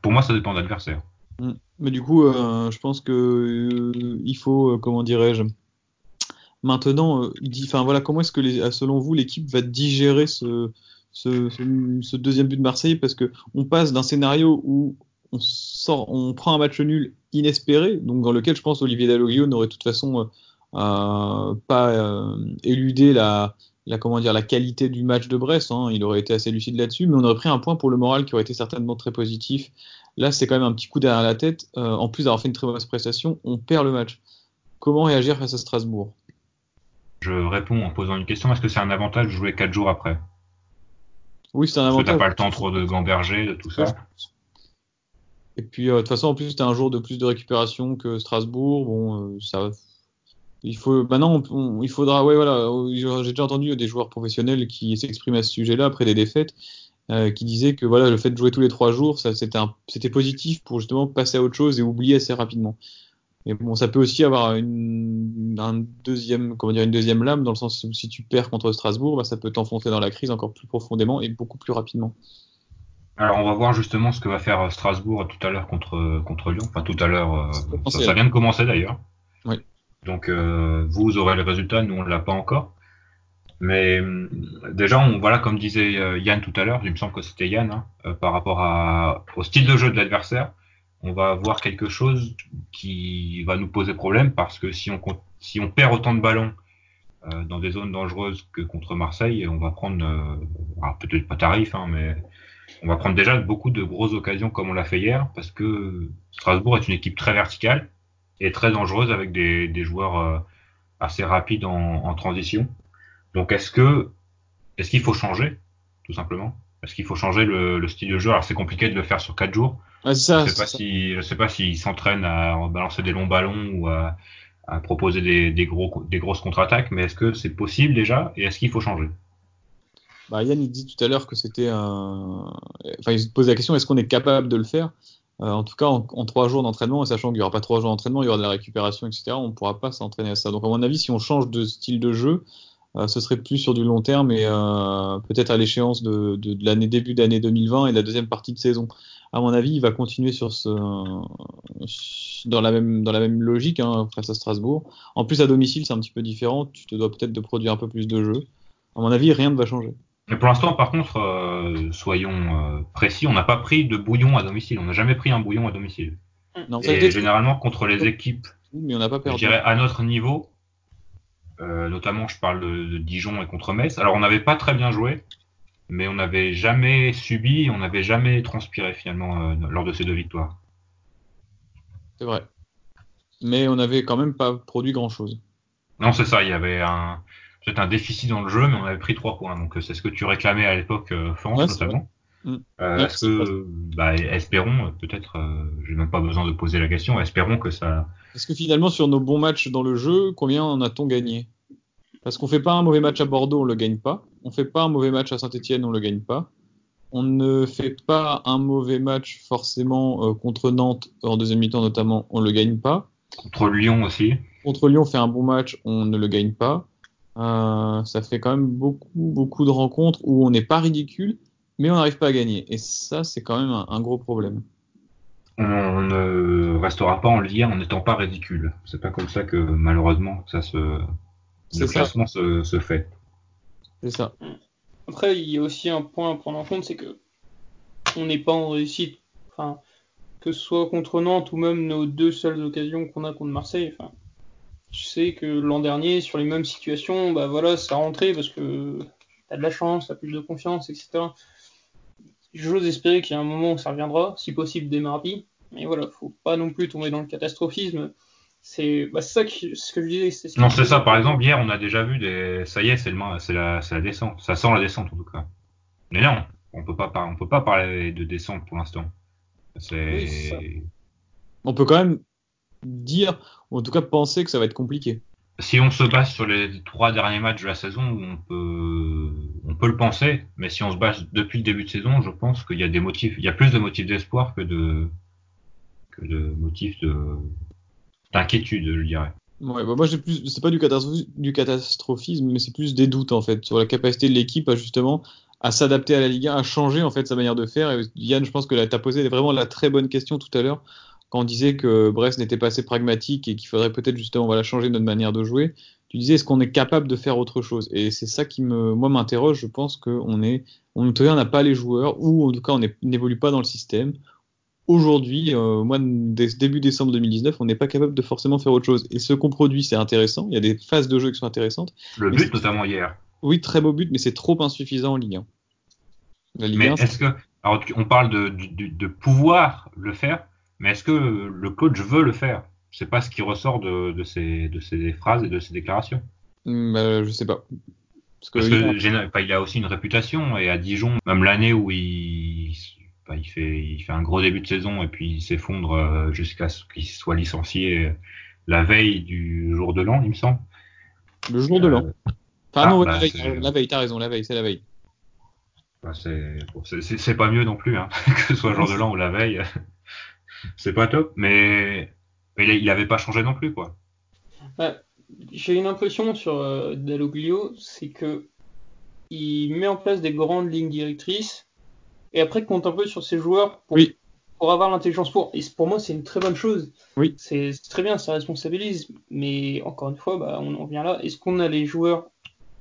pour moi, ça dépend de l'adversaire. Mm. Mais du coup, euh, je pense que euh, faut, euh, comment dirais-je, maintenant, enfin voilà, comment est-ce que selon vous l'équipe va digérer ce, ce, deuxième but de Marseille? Parce que on passe d'un scénario où on sort, on prend un match nul inespéré, donc dans lequel je pense Olivier Dalloglio n'aurait de toute façon pas éludé la, la, comment dire, la qualité du match de Brest. Hein. il aurait été assez lucide là-dessus, mais on aurait pris un point pour le moral qui aurait été certainement très positif Là, c'est quand même un petit coup derrière la tête. Euh, en plus d'avoir fait une très mauvaise prestation, on perd le match. Comment réagir face à Strasbourg? Je réponds en posant une question. Est-ce que c'est un avantage de jouer 4 jours après? Oui, c'est un avantage. Parce que t'as pas le temps trop de gamberger, de tout ça. Et puis, euh, de toute façon, en plus, tu as un jour de plus de récupération que Strasbourg. Bon, euh, ça il faut maintenant il faudra ouais voilà j'ai déjà entendu des joueurs professionnels qui s'expriment à ce sujet-là après des défaites euh, qui disait que voilà le fait de jouer tous les trois jours, ça c'était positif pour justement passer à autre chose et oublier assez rapidement. Mais bon, ça peut aussi avoir une, un deuxième, comment dire, une deuxième lame dans le sens où si tu perds contre Strasbourg, bah, ça peut t'enfoncer dans la crise encore plus profondément et beaucoup plus rapidement. Alors on va voir justement ce que va faire Strasbourg tout à l'heure contre contre Lyon. Enfin tout à l'heure, euh, ça, ça, vient de commencer d'ailleurs. Oui. Donc euh, vous aurez le résultat, nous on l'a pas encore. Mais euh, déjà, voilà, comme disait euh, Yann tout à l'heure, il me semble que c'était Yann, hein, euh, par rapport à, au style de jeu de l'adversaire, on va avoir quelque chose qui va nous poser problème parce que si on, si on perd autant de ballons dans des zones dangereuses que contre Marseille, on va prendre, peut-être pas tarif, hein, mais on va prendre déjà beaucoup de grosses occasions comme on l'a fait hier parce que Strasbourg est une équipe très verticale et très dangereuse avec des, des joueurs assez rapides en, en transition. Donc est-ce que est-ce qu'il faut changer tout simplement? Est-ce qu'il faut changer le, le, style de jeu? Alors c'est compliqué de le faire sur quatre jours. Ah, ça, je sais pas ça. si je sais pas s'ils s'entraînent à balancer des longs ballons ou à, à proposer des, des gros des grosses contre-attaques, mais est-ce que c'est possible déjà et est-ce qu'il faut changer? Bah, Yann il dit tout à l'heure que c'était un. Enfin il se pose la question est-ce qu'on est capable de le faire? Euh, en tout cas, en, trois jours d'entraînement, sachant qu'il n'y aura pas trois jours d'entraînement, il y aura de la récupération, etc., on ne pourra pas s'entraîner à ça. Donc, à mon avis, si on change de style de jeu, euh, ce serait plus sur du long terme et euh, peut-être à l'échéance de, l'année début d'année 2020 et la deuxième partie de saison. À mon avis, il va continuer sur ce dans la même dans la même logique hein, face à Strasbourg. En plus, à domicile, c'est un petit peu différent. Tu te dois peut-être de produire un peu plus de jeux. À mon avis, rien ne va changer. Mais pour l'instant, par contre, euh, soyons euh, précis, on n'a pas pris de bouillon à domicile. On n'a jamais pris un bouillon à domicile. Non, et généralement, contre les équipes, mais on n'a pas perdu. je dirais à notre niveau, euh, notamment je parle de, de, Dijon et contre Metz. Alors on n'avait pas très bien joué, mais on n'avait jamais subi, on n'avait jamais transpiré finalement lors de ces deux victoires. C'est vrai. Mais on n'avait quand même pas produit grand-chose. Non, c'est ça, il y avait un peut-être un déficit dans le jeu, mais on avait pris trois points. Donc c'est ce que tu réclamais à l'époque, euh, Ouais, notamment. Mm. Euh, Est-ce c'est que, bah, espérons, euh, peut-être, euh, j'ai même pas besoin de poser la question, espérons que ça. Parce que finalement, sur nos bons matchs dans le jeu, combien en a-t-on gagné? Parce qu'on fait pas un mauvais match à Bordeaux, on le gagne pas. On fait pas un mauvais match à Saint-Etienne, on le gagne pas. On ne fait pas un mauvais match forcément euh, contre Nantes en deuxième mi-temps notamment, on le gagne pas. Contre Lyon aussi. Contre Lyon, on fait un bon match, on ne le gagne pas. Euh, ça fait quand même beaucoup, beaucoup de rencontres où on n'est pas ridicule, mais on n'arrive pas à gagner. Et ça, c'est quand même un, un gros problème. On, on ne restera pas en lien en n'étant pas ridicule. C'est pas comme ça que malheureusement ça se, le classement se, se fait. C'est ça. Après, il y a aussi un point à prendre en compte, c'est que on n'est pas en réussite. Enfin, que ce soit contre Nantes ou même nos deux seules occasions qu'on a contre Marseille. Enfin, je sais que l'an dernier, sur les mêmes situations, bah voilà, ça rentrait parce que t'as de la chance, t'as plus de confiance, etc. J'ose espérer qu'il y a un moment où ça reviendra, si possible dès mardi. Mais voilà, faut pas non plus tomber dans le catastrophisme. C'est bah, c'est ça qui, ce que je disais. ce Non, c'est ça. Par exemple, hier, on a déjà vu des. Ça y est, c'est le, main- c'est la, la descente. Ça sent la descente en tout cas. Mais non, on peut pas, par- on peut pas parler de descente pour l'instant. C'est. Oui. On peut quand même dire, ou en tout cas penser que ça va être compliqué. si on se base sur les trois derniers matchs de la saison, on peut, on peut le penser. Mais si on se base depuis le début de saison, je pense qu'il y a des motifs, il y a plus de motifs d'espoir que de, que de motifs de, d'inquiétude, je dirais. Ouais, bah moi j'ai plus, c'est pas du, catastrophi- du catastrophisme, mais c'est plus des doutes en fait sur la capacité de l'équipe à justement à s'adapter à la Ligue 1, à changer en fait sa manière de faire. Et Yann, je pense que là t'as posé vraiment la très bonne question tout à l'heure quand on disait que Brest n'était pas assez pragmatique et qu'il faudrait peut-être justement voilà changer notre manière de jouer. Tu disais est-ce qu'on est capable de faire autre chose? Et c'est ça qui me, moi m'interroge. Je pense qu'on est, on n'a pas les joueurs ou en tout cas on n'évolue pas dans le système. Aujourd'hui, euh, moi, dès début décembre 2019, on n'est pas capable de forcément faire autre chose. Et ce qu'on produit, c'est intéressant. Il y a des phases de jeu qui sont intéressantes. Le but, notamment hier. Oui, très beau but, mais c'est trop insuffisant en Ligue 1. La Ligue Mais 1, est-ce que, alors, on parle de, de, de pouvoir le faire, mais est-ce que le coach veut le faire? C'est pas ce qui ressort de, de ces, de ces phrases et de ces déclarations. Hmm, bah, je sais pas. Parce que, Parce il- enfin, a aussi une réputation et à Dijon, même l'année où il, enfin, il fait, il fait un gros début de saison et puis il s'effondre euh, jusqu'à ce qu'il soit licencié euh, la veille du jour de l'an, il me semble. le jour de l'an. Euh, Enfin, ah, non, bah, la veille, t'as raison, la veille, c'est la veille. bah, c'est pas mieux non plus, hein, [LAUGHS] que ce soit le jour de l'an ou la veille. C'est pas top, mais Mais il n'avait pas changé non plus, quoi. Bah, J'ai une impression sur euh, Dalloglio, c'est que il met en place des grandes lignes directrices et après compte un peu sur ses joueurs pour, Oui. pour avoir l'intelligence pour. Et pour moi, c'est une très bonne chose. Oui. C'est c'est très bien, ça responsabilise. Mais encore une fois, bah, on en vient là. Est-ce qu'on a les joueurs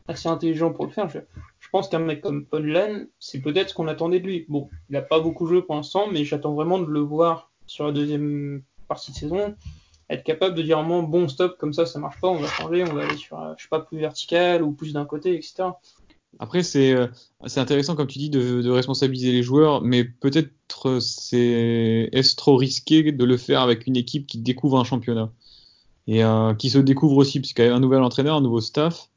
assez intelligents pour le faire? Je, je pense qu'un mec comme Paul Lann, c'est peut-être ce qu'on attendait de lui. Bon, il n'a pas beaucoup joué pour l'instant, mais j'attends vraiment de le voir sur la deuxième partie de saison être capable de dire un moment bon stop comme ça ça marche pas on va changer on va aller sur euh, je sais pas plus vertical ou plus d'un côté etc Après, c'est euh, c'est intéressant, comme tu dis, de, responsabiliser les joueurs, mais peut-être euh, est-ce trop risqué de le faire avec une équipe qui découvre un championnat? Et qui se découvre aussi, parce qu'il y a un nouvel entraîneur, un nouveau staff,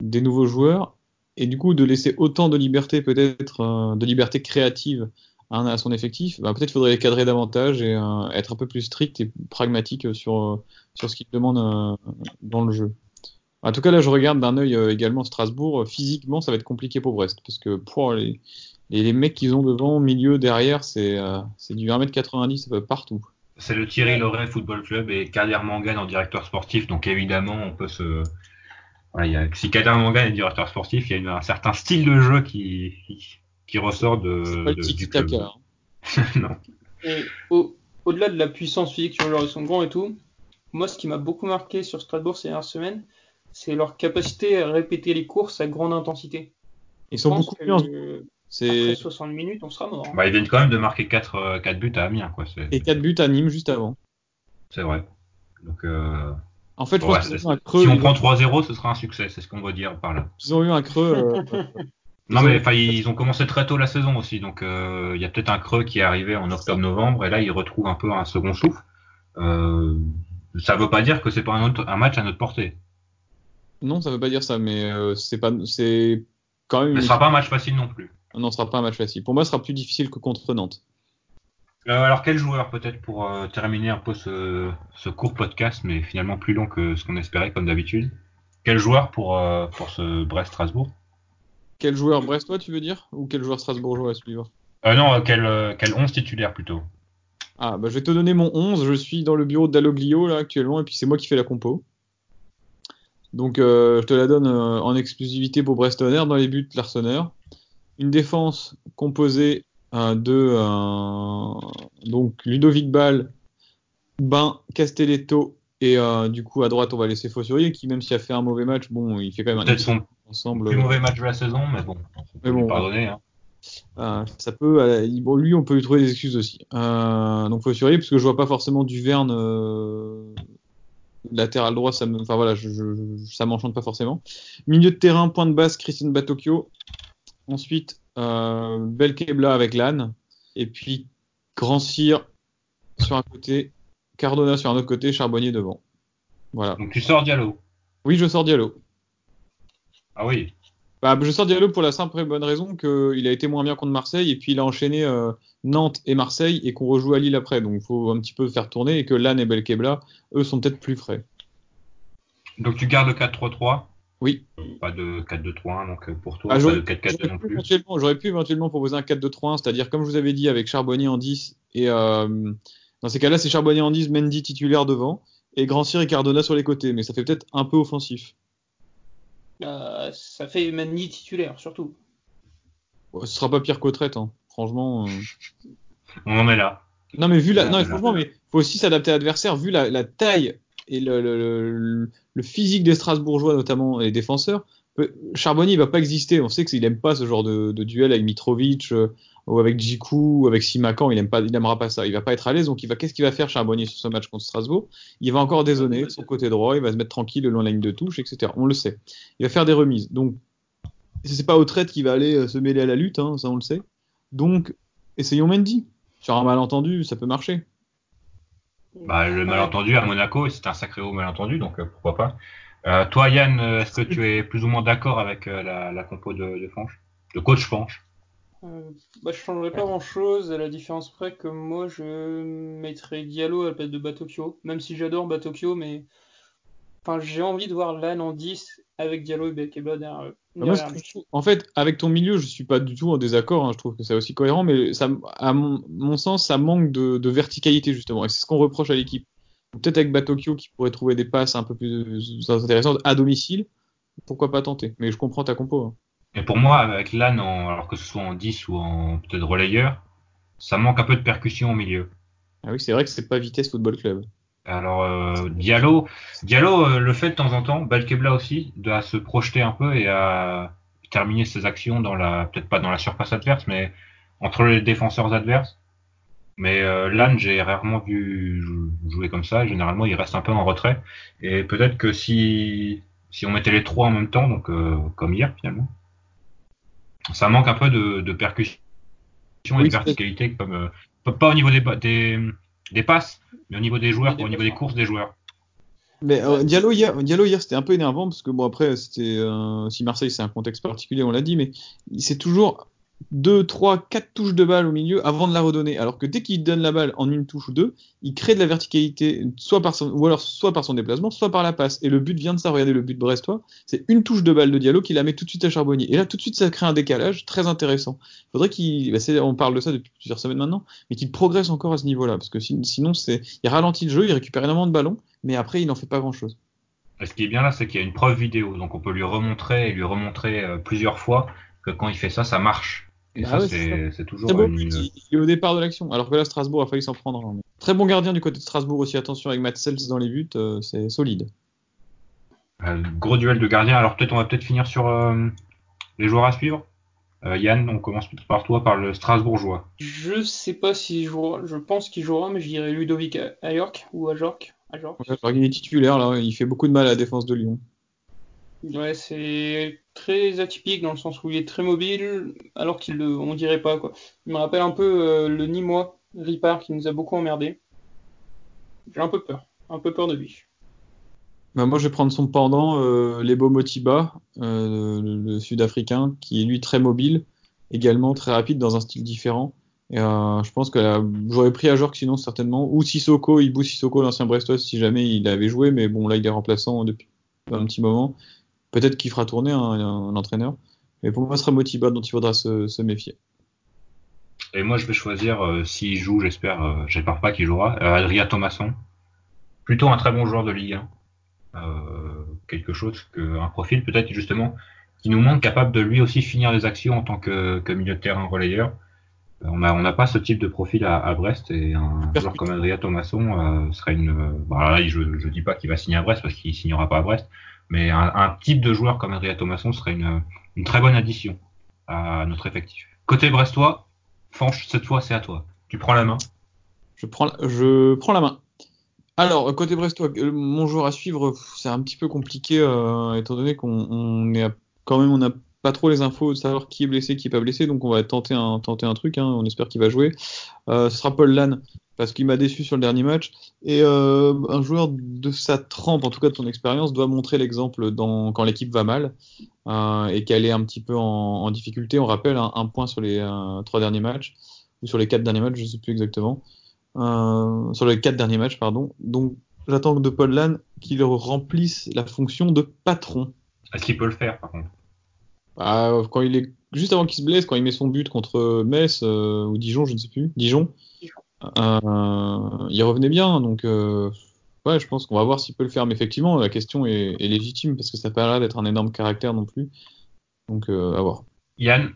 des nouveaux joueurs, et du coup de laisser autant de liberté, peut-être de liberté créative à, son effectif, bah, peut-être faudrait les cadrer davantage et euh, être un peu plus strict et pragmatique sur euh, sur ce qu'il demande euh, dans le jeu. En tout cas, là, je regarde d'un œil également Strasbourg. Physiquement, ça va être compliqué pour Brest. Parce que pour les, les, mecs qu'ils ont devant, milieu, derrière, c'est du 1m90 euh, partout. C'est le Thierry Loret Football Club et Kader Mangan en directeur sportif. Donc évidemment, on peut se. Si Kader Mangan est directeur sportif, il y a un certain style de jeu qui, qui, ressort de, C'est pas le de- du hein. [LAUGHS] non. Et au- au-delà de la puissance physique sur leur ils sont grands et tout, moi ce qui m'a beaucoup marqué sur Strasbourg ces dernières semaines, c'est leur capacité à répéter les courses à grande intensité. Ils Je sont beaucoup euh, C'est Après 60 minutes, on sera mort. hein. Bah, ils viennent quand même de marquer 4, euh, quatre buts à Amiens, quoi. C'est et 4 buts à Nîmes juste avant. c'est vrai. Donc, euh, En fait, je ouais, pense c'est- qu'ils ont eu un creux. si on prend ont, 3-0, ce sera un succès. C'est ce qu'on veut dire par là. ils ont eu un creux. euh, [LAUGHS] Non, mais enfin, ils ont commencé très tôt la saison aussi, donc euh, il y a peut-être un creux qui est arrivé en octobre-novembre, et là ils retrouvent un peu un second souffle. Euh, ça veut pas dire que c'est pas un, autre- un match à notre portée. non, ça veut pas dire ça, mais euh, c'est pas, c'est quand même. Mais Une... ce sera pas un match facile non plus. Non, ce sera pas un match facile. Pour moi, ce sera plus difficile que contre Nantes. Euh, alors quel joueur peut-être pour terminer un peu ce, ce court podcast, mais finalement plus long que ce qu'on espérait comme d'habitude? Quel joueur pour, pour ce Brest-Strasbourg? Quel joueur brestois, tu veux dire, ou quel joueur strasbourgeois à suivre? Euh, Non, euh, quel, euh, quel 11 titulaire plutôt? Ah, bah, je vais te donner mon 11. Je suis dans le bureau d'Alloglio là actuellement, et puis c'est moi qui fais la compo. Donc, euh, je te la donne euh, en exclusivité pour Brestonner dans les buts Larsonneur. Une défense composée euh, de donc Ludovic Ball, Ben, Castelletto et du coup à droite on va laisser Fossurier qui même s'il a fait un mauvais match, bon il fait quand même un Peut-être son ensemble. plus mauvais match de la saison, mais bon, Mais bon. pardonner. Hein. Euh, ça peut, euh, bon, lui, on peut lui trouver des excuses aussi. Euh, donc, faut surveiller parce que je vois pas forcément Duverne euh, latéral droit. Ça me, enfin voilà, je, je- je- ça m'enchante pas forcément. Milieu de terrain, point de base, Christian Batocchio. Ensuite, euh, Belkebla avec Lannes. Et puis, Grand Cyr sur un côté, Cardona sur un autre côté, Charbonnier devant. Voilà. Donc tu sors Diallo. Oui, je sors Diallo. Ah oui, Bah, je sors Diallo pour la simple et bonne raison qu'il a été moins bien contre Marseille et puis il a enchaîné euh, Nantes et Marseille et qu'on rejoue à Lille après. Donc il faut un petit peu faire tourner et que Lannes et Belkebla, eux, sont peut-être plus frais. donc tu gardes le 4-3-3. Oui. Pas de 4-2-3-1 donc euh, pour toi, Ah, pas j'aurais de 4-4-2 j'aurais non pu plus. éventuellement- J'aurais pu éventuellement proposer un 4-2-3-1, c'est-à-dire comme je vous avais dit avec Charbonnier en 10 et euh, dans ces cas-là c'est Charbonnier en 10, Mendy titulaire devant et Grand Cyr et Cardona sur les côtés, mais ça fait peut-être un peu offensif. Euh, ça fait Manny titulaire, surtout. Bon, ce sera pas pire qu'au traite, hein. franchement. euh. On en est là. Non, mais vu la, Ouais, non, mais ouais. franchement, mais faut aussi s'adapter à l'adversaire, vu la, la taille et le, le, le- le physique des Strasbourgeois, notamment les défenseurs. Charbonnier, il va pas exister. On sait qu'il aime pas ce genre de, de duel avec Mitrovic euh, ou avec Djikou ou avec Simakan. Il aime pas, il aimera pas ça. Il va pas être à l'aise. Donc, il va, qu'est-ce qu'il va faire Charbonnier sur ce match contre Strasbourg? Il va encore dézonner de son côté droit. Il va se mettre tranquille le long de la ligne de touche, etc. On le sait. Il va faire des remises. Donc, c'est pas au traite qui va aller euh, se mêler à la lutte, hein, ça on le sait. Donc, essayons Mendy. Sur un malentendu, ça peut marcher. Bah, le malentendu à Monaco, c'est un sacré haut malentendu, donc euh, pourquoi pas. Euh, toi, Yann, est-ce que tu es plus ou moins d'accord avec euh, la, la compo de, de Fanche? De coach Fanche? Euh, bah, je changerais pas grand chose, à la différence près que moi je mettrais Diallo à la place de Batokyo, même si j'adore Batokyo, mais enfin, j'ai envie de voir Lan en 10 avec Diallo et Belkebla derrière moi, je trouve- en fait, avec ton milieu, je suis pas du tout en désaccord. hein, je trouve que c'est aussi cohérent, mais ça, à mon, mon sens, ça manque de, de verticalité justement. Et c'est ce qu'on reproche à l'équipe. Peut-être avec Batokyo qui pourrait trouver des passes un peu plus intéressantes à domicile. Pourquoi pas tenter Mais je comprends ta compo. Hein. Et pour moi, avec Lan, alors que ce soit en 10 ou en peut-être relayeur, ça manque un peu de percussion au milieu. Ah oui, c'est vrai que c'est pas Vitesse Football Club. Alors euh, Diallo, Diallo euh, le fait de temps en temps, Balkebla aussi, de se projeter un peu et à terminer ses actions dans la, peut-être pas dans la surface adverse, mais entre les défenseurs adverses. Mais euh, j'ai rarement vu jouer comme ça. Généralement, il reste un peu en retrait. Et peut-être que si si on mettait les trois en même temps, donc euh, comme hier finalement, ça manque un peu de, de percussion et de verticalité, comme euh, pas au niveau des, des, des passes, mais au niveau des joueurs, au niveau des courses des joueurs. Mais euh, Diallo hier, Diallo hier c'était un peu énervant parce que bon après c'était euh, si Marseille c'est un contexte particulier on l'a dit mais c'est toujours 2, 3, 4 touches de balle au milieu avant de la redonner. Alors que dès qu'il donne la balle en une touche ou deux, il crée de la verticalité, soit par son, ou alors soit par son déplacement, soit par la passe. Et le but vient de ça. Regardez le but brestois, c'est une touche de balle de Diallo qui la met tout de suite à Charbonnier. Et là, tout de suite, ça crée un décalage très intéressant. Faudrait qu'il, bah, on parle de ça depuis plusieurs semaines maintenant, mais qu'il progresse encore à ce niveau-là, parce que sinon, il ralentit le jeu, il récupère énormément de ballons, mais après, il n'en fait pas grand-chose. Ce qui est bien là, c'est qu'il y a une preuve vidéo, donc on peut lui remontrer et lui remontrer euh, plusieurs fois que quand il fait ça, ça marche. Et ah ça, c'est toujours Il est au départ de l'action, alors que là, Strasbourg a failli s'en prendre. Hein. Très bon gardien du côté de Strasbourg aussi. Attention avec Matt Sells dans les buts, euh, c'est solide. Euh, gros duel de gardien. Alors peut-être on va peut-être finir sur euh, les joueurs à suivre. Yann, on commence par toi, par le Strasbourgeois. Je sais pas s'il jouera. Je pense qu'il jouera, mais je dirais Ludovic à York ou à York. À York. il est titulaire là. Il fait beaucoup de mal à la défense de Lyon. Ouais, c'est très atypique dans le sens où il est très mobile, alors qu'il le, on dirait pas quoi. Il me rappelle un peu euh, le Nîmois Ripard qui nous a beaucoup emmerdé. J'ai un peu peur, un peu peur de lui. Bah moi, je vais prendre son pendant, euh, Lebo Motiba, euh, le, Sud-Africain, qui est lui très mobile, également très rapide dans un style différent. Et je pense que j'aurais pris à Jork sinon certainement, ou Sissoko, Ibu Sissoko, l'ancien Brestois, si jamais il avait joué, mais bon là il est remplaçant depuis un petit moment. Peut-être qu'il fera tourner un, un, entraîneur. Mais pour moi, ce sera Motiba dont il faudra se, méfier. Et moi, je vais choisir, euh, s'il joue, j'espère, euh, j'espère pas qu'il jouera, euh, Adria Thomasson. Plutôt un très bon joueur de Ligue 1. Euh, quelque chose, que, un profil peut-être justement qui nous montre capable de lui aussi finir les actions en tant que, que milieu de terrain relayeur. On n'a on a pas ce type de profil à, à Brest et un joueur comme Adria Thomasson serait une. Bah je ne dis pas qu'il va signer à Brest parce qu'il signera pas à Brest, mais un, type de joueur comme Adrien Thomasson serait une, très bonne addition à notre effectif. Côté brestois, Fanche, cette fois c'est à toi. Tu prends la main. Je prends, je prends la main. Alors, côté brestois, euh, mon joueur à suivre, c'est un petit peu compliqué, euh, étant donné qu'on est quand même, on n'a pas trop les infos de savoir qui est blessé, qui est pas blessé, donc on va tenter un, truc, hein, on espère qu'il va jouer. Euh, ce sera Paul Lannes parce qu'il m'a déçu sur le dernier match. Et euh, un joueur de sa trempe, en tout cas de son expérience, doit montrer l'exemple quand l'équipe va mal euh, et qu'elle est un petit peu en, difficulté. On rappelle un, point sur les trois derniers matchs ou sur les quatre derniers matchs, je ne sais plus exactement. sur les quatre derniers matchs, pardon. Donc j'attends de Paul Lann qu'il remplisse la fonction de patron. Est-ce qu'il peut le faire, par contre? Bah, Quand il est juste avant qu'il se blesse, quand il met son but contre Metz ou Dijon, je ne sais plus, Dijon. Euh, il revenait bien, donc euh, ouais, je pense qu'on va voir s'il peut le faire. Mais effectivement, la question est, légitime parce que ça n'a pas l'air d'être un énorme caractère non plus. Donc euh, à voir. Yann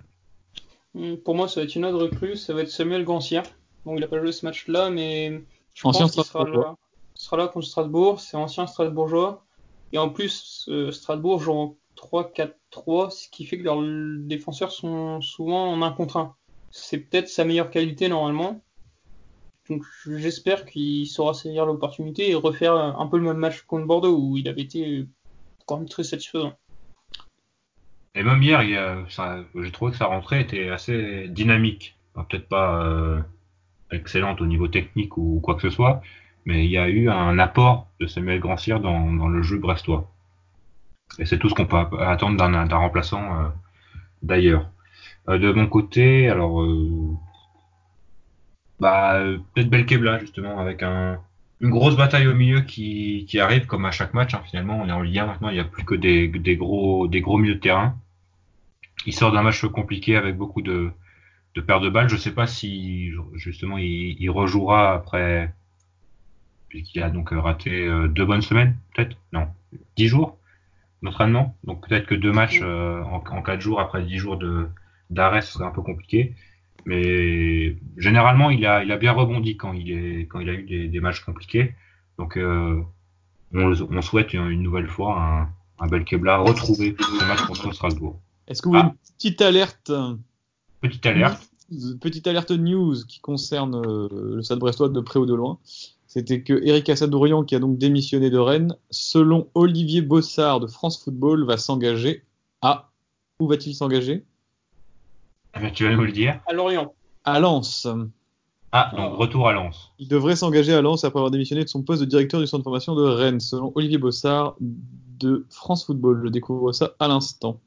hmm, Pour moi, ça va être une autre recrue, ça va être Samuel Gancière. Bon, il n'a pas joué ce match-là, mais je pense qu'il sera là, sera là contre Strasbourg. C'est ancien Strasbourgeois. Et en plus, Strasbourg joue en 3-4-3, ce qui fait que leurs défenseurs sont souvent en 1 contre 1. C'est peut-être sa meilleure qualité normalement. Donc j'espère qu'il saura saisir l'opportunité et refaire un peu le même match contre Bordeaux où il avait été quand même très satisfaisant. Et même hier, j'ai trouvé que sa rentrée était assez dynamique. Peut-être pas euh, excellente au niveau technique ou quoi que ce soit, mais il y a eu un apport de Samuel Grancière dans, dans le jeu brestois. Et c'est tout ce qu'on peut attendre d'un remplaçant euh, d'ailleurs. Euh, de mon côté, alors bah, peut-être Belkebla, justement, avec un, une grosse bataille au milieu qui, arrive, comme à chaque match, hein, finalement. On est en lien maintenant, il n'y a plus que des, gros, milieux de terrain. Il sort d'un match compliqué avec beaucoup de, de paires de balles. Je sais pas si, justement, il, il rejouera après, puisqu'il a donc raté deux bonnes semaines, peut-être? Non, dix jours? D'entraînement. Donc peut-être que deux matchs en, en, quatre jours après dix jours de d'arrêt, ce serait un peu compliqué. Mais généralement, il a, il a bien rebondi quand il, est, quand il a eu des, des matchs compliqués. Donc on, on, souhaite une, nouvelle fois un, un Belkebla retrouvé pour ce match contre Strasbourg. Est-ce que vous avez une petite alerte Petite alerte Petite alerte news qui concerne euh, le Stade Brestois de près ou de loin? C'était que Eric Assadourian, qui a donc démissionné de Rennes, selon Olivier Bossard de France Football, va s'engager à. Où va-t-il s'engager? Eh Tu vas nous le dire. À Lorient. À Lens. Ah, donc retour à Lens. Il devrait s'engager à Lens après avoir démissionné de son poste de directeur du centre de formation de Rennes, selon Olivier Bossard de France Football. Je découvre ça à l'instant.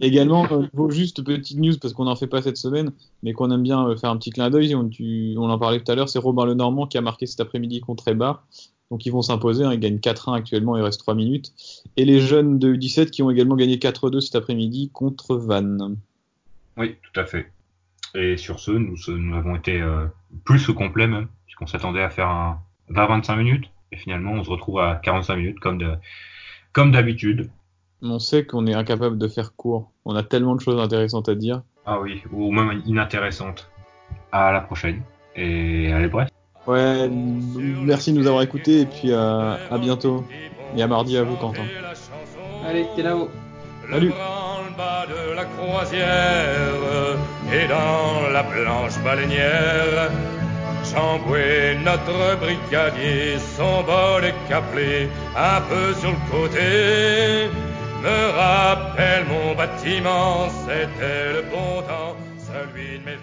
Également, euh, juste petite news parce qu'on n'en fait pas cette semaine, mais qu'on aime bien euh, faire un petit clin d'œil. On, on, en parlait tout à l'heure, c'est Robin Lenormand qui a marqué cet après-midi contre Ebar. Donc ils vont s'imposer, hein, ils gagnent 4-1 actuellement, il reste 3 minutes. Et les jeunes de 17 qui ont également gagné 4-2 cet après-midi contre Vannes. Oui, tout à fait. Et sur ce, nous, avons été euh, plus que complet même, puisqu'on s'attendait à faire un 20-25 minutes. Et finalement, on se retrouve à 45 minutes comme comme d'habitude. On sait qu'on est incapable de faire court. On a tellement de choses intéressantes à dire. Ah oui, ou même inintéressantes. À la prochaine. Et allez, bref. Ouais, merci de nous avoir écoutés et puis à, à bientôt. Et à mardi à vous, Quentin. Allez, t'es là-haut. Salut. de la croisière et dans la planche baleinière. Chamboué, notre brigadier, son bol est caplé un peu sur le côté me rappelle mon bâtiment, c'était le bon temps, celui de mes